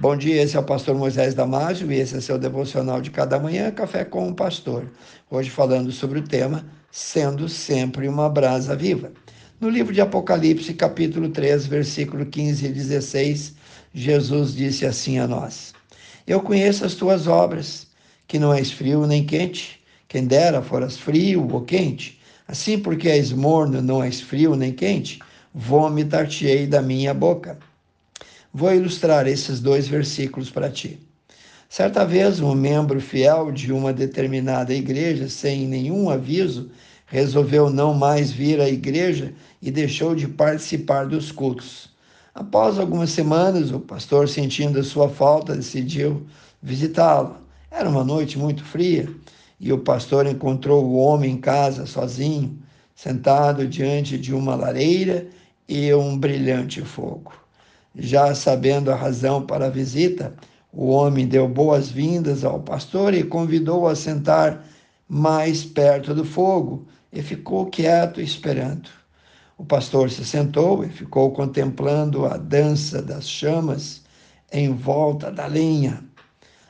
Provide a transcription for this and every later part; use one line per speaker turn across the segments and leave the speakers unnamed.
Bom dia, esse é o pastor Moisés Damásio e esse é seu devocional de cada manhã, Café com o Pastor. Hoje falando sobre o tema Sendo sempre uma brasa viva. No livro de Apocalipse, capítulo 3, versículo 15 e 16, Jesus disse assim a nós: Eu conheço as tuas obras, que não és frio nem quente, quem dera foras frio ou quente. Assim, porque és morno, não és frio nem quente, vomitar-te-ei da minha boca. Vou ilustrar esses dois versículos para ti. Certa vez, um membro fiel de uma determinada igreja, sem nenhum aviso, resolveu não mais vir à igreja e deixou de participar dos cultos. Após algumas semanas, o pastor, sentindo a sua falta, decidiu visitá-lo. Era uma noite muito fria e o pastor encontrou o homem em casa, sozinho, sentado diante de uma lareira e um brilhante fogo. Já sabendo a razão para a visita, o homem deu boas-vindas ao pastor e convidou-o a sentar mais perto do fogo e ficou quieto esperando. O pastor se sentou e ficou contemplando a dança das chamas em volta da lenha.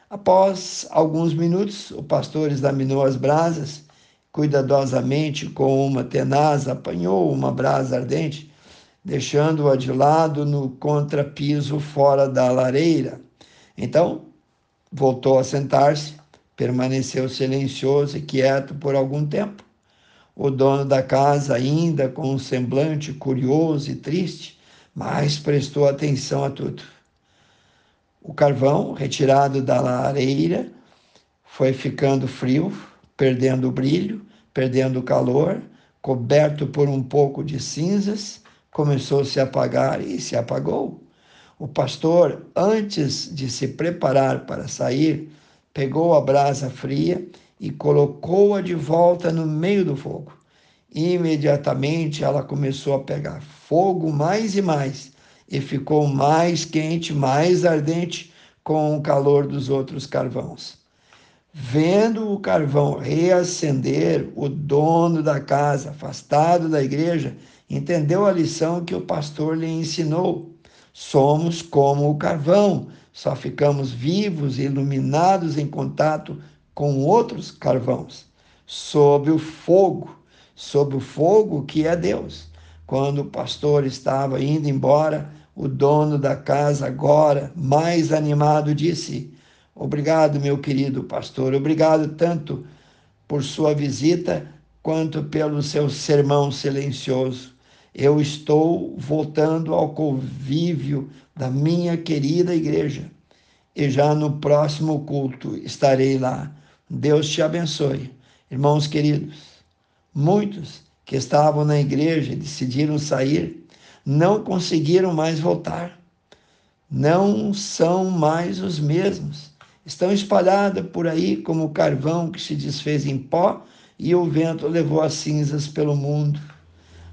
Após alguns minutos, o pastor examinou as brasas, cuidadosamente com uma tenaz apanhou uma brasa ardente deixando-a de lado no contrapiso fora da lareira. Então, voltou a sentar-se, permaneceu silencioso e quieto por algum tempo. O dono da casa, ainda com um semblante curioso e triste, mas prestou atenção a tudo. O carvão, retirado da lareira, foi ficando frio, perdendo o brilho, perdendo o calor, coberto por um pouco de cinzas, começou a se apagar e se apagou. O pastor, antes de se preparar para sair, pegou a brasa fria e colocou-a de volta no meio do fogo. Imediatamente ela começou a pegar fogo mais e mais e ficou mais quente, mais ardente com o calor dos outros carvões. Vendo o carvão reacender, o dono da casa, afastado da igreja, entendeu a lição que o pastor lhe ensinou. Somos como o carvão, só ficamos vivos e iluminados em contato com outros carvãos, sob o fogo, sob o fogo que é Deus. Quando o pastor estava indo embora, o dono da casa, agora mais animado, disse: Obrigado, meu querido pastor, obrigado tanto por sua visita quanto pelo seu sermão silencioso eu estou voltando ao convívio da minha querida igreja. E já no próximo culto estarei lá. Deus te abençoe. Irmãos queridos, muitos que estavam na igreja e decidiram sair, não conseguiram mais voltar. Não são mais os mesmos. Estão espalhados por aí como carvão que se desfez em pó e o vento levou as cinzas pelo mundo.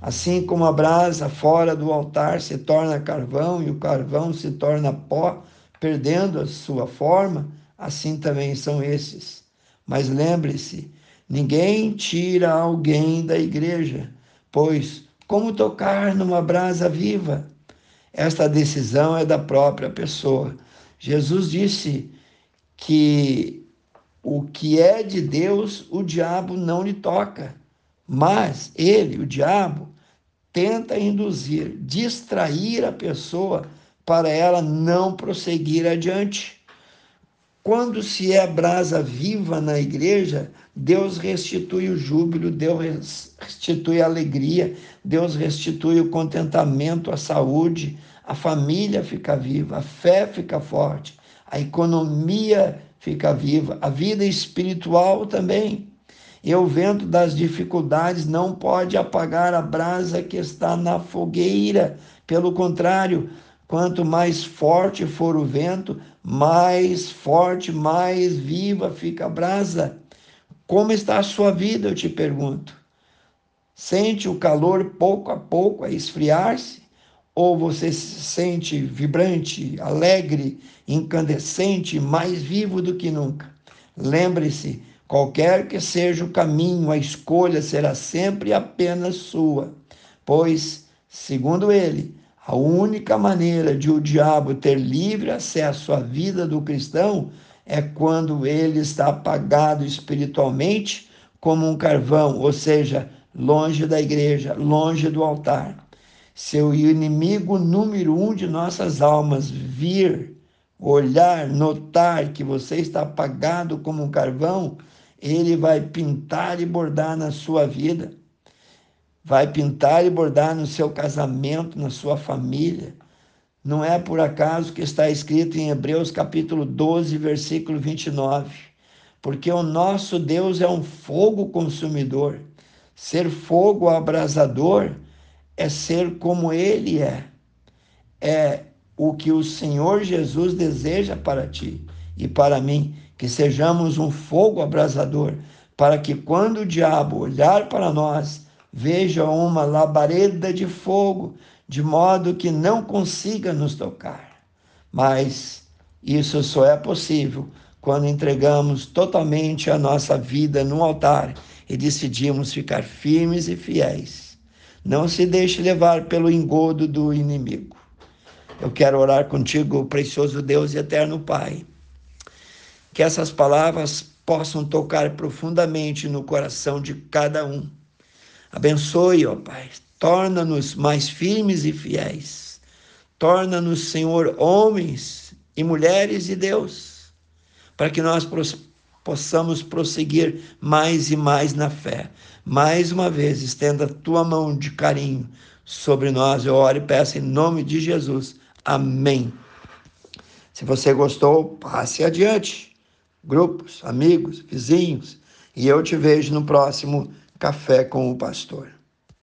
Assim como a brasa fora do altar se torna carvão e o carvão se torna pó, perdendo a sua forma, assim também são esses. Mas lembre-se, ninguém tira alguém da igreja, pois como tocar numa brasa viva? Esta decisão é da própria pessoa. Jesus disse que o que é de Deus, o diabo não lhe toca. Mas ele, o diabo, tenta induzir, distrair a pessoa para ela não prosseguir adiante. Quando se é brasa viva na igreja, Deus restitui o júbilo, Deus restitui a alegria, Deus restitui o contentamento, a saúde, a família fica viva, a fé fica forte, a economia fica viva, a vida espiritual também. E o vento das dificuldades não pode apagar a brasa que está na fogueira. Pelo contrário, quanto mais forte for o vento, mais forte, mais viva fica a brasa. Como está a sua vida, eu te pergunto? Sente o calor pouco a pouco a esfriar-se? Ou você se sente vibrante, alegre, incandescente, mais vivo do que nunca? Lembre-se, Qualquer que seja o caminho, a escolha será sempre apenas sua, pois, segundo ele, A única maneira de o diabo ter livre acesso à vida do cristão é quando ele está apagado espiritualmente como um carvão, ou seja, longe da igreja, longe do altar. Seu inimigo número um de nossas almas vir, olhar, notar que você está apagado como um carvão, ele vai pintar e bordar na sua vida vai pintar e bordar no seu casamento, na sua família. Não é por acaso que está escrito em Hebreus capítulo 12, versículo 29, porque o nosso Deus é um fogo consumidor. Ser fogo abrasador é ser como ele é. É o que o Senhor Jesus deseja para ti e para mim, que sejamos um fogo abrasador, para que quando o diabo olhar para nós, veja uma labareda de fogo, de modo que não consiga nos tocar. Mas isso só é possível quando entregamos totalmente a nossa vida no altar e decidimos ficar firmes e fiéis. Não se deixe levar pelo engodo do inimigo. Eu quero orar contigo, precioso Deus e eterno Pai. Que essas palavras possam tocar profundamente no coração de cada um Abençoe, ó Pai. Torna-nos mais firmes e fiéis. Torna-nos, Senhor, homens e mulheres de Deus, para que nós possamos prosseguir mais e mais na fé. Mais uma vez, estenda a tua mão de carinho sobre nós. Eu oro e peço em nome de Jesus. Amém. Se você gostou, passe adiante. Grupos, amigos, vizinhos. E eu te vejo no próximo Café com o Pastor.